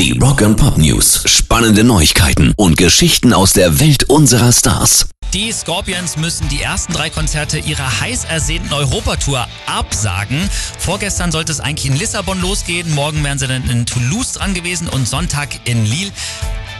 Die Rock and Pop News. Spannende Neuigkeiten und Geschichten aus der Welt unserer Stars. Die Scorpions müssen die ersten drei Konzerte ihrer heiß ersehnten Europatour absagen. Vorgestern sollte es eigentlich in Lissabon losgehen. Morgen wären sie dann in Toulouse dran gewesen und Sonntag in Lille.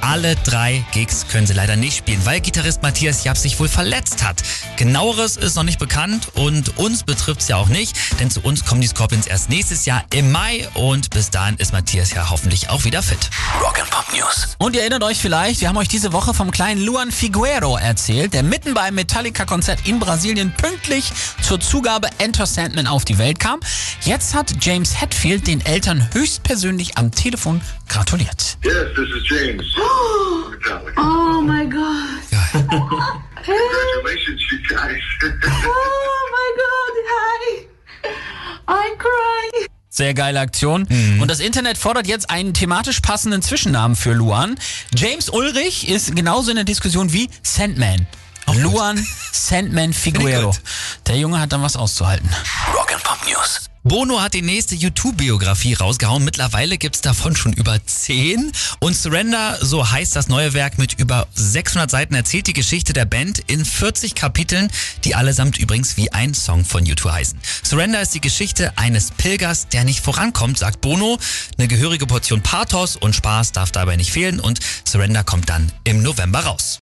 Alle drei Gigs können sie leider nicht spielen, weil Gitarrist Matthias Japp sich wohl verletzt hat. Genaueres ist noch nicht bekannt und uns betrifft es ja auch nicht, denn zu uns kommen die Scorpions erst nächstes Jahr im Mai und bis dahin ist Matthias ja hoffentlich auch wieder fit. Rock and Pop News. Und ihr erinnert euch vielleicht, wir haben euch diese Woche vom kleinen Luan Figuero erzählt, der mitten beim Metallica-Konzert in Brasilien pünktlich zur Zugabe Enter Sandman auf die Welt kam. Jetzt hat James Hetfield den Eltern höchstpersönlich am Telefon gratuliert. Yes, this is James. Metallica. Oh my god. Congratulations, you guys. Oh my god. Hi. I cry. Sehr geile Aktion. Und das Internet fordert jetzt einen thematisch passenden Zwischennamen für Luan. James Ulrich ist genauso in der Diskussion wie Sandman. Luan Sandman Figuero. Der Junge hat dann was auszuhalten. Rock and Pop News. Bono hat die nächste YouTube-Biografie rausgehauen. Mittlerweile gibt's davon schon über 10. Und Surrender, so heißt das neue Werk mit über 600 Seiten, erzählt die Geschichte der Band in 40 Kapiteln, die allesamt übrigens wie ein Song von YouTube heißen. Surrender ist die Geschichte eines Pilgers, der nicht vorankommt, sagt Bono. Eine gehörige Portion Pathos und Spaß darf dabei nicht fehlen und Surrender kommt dann im November raus.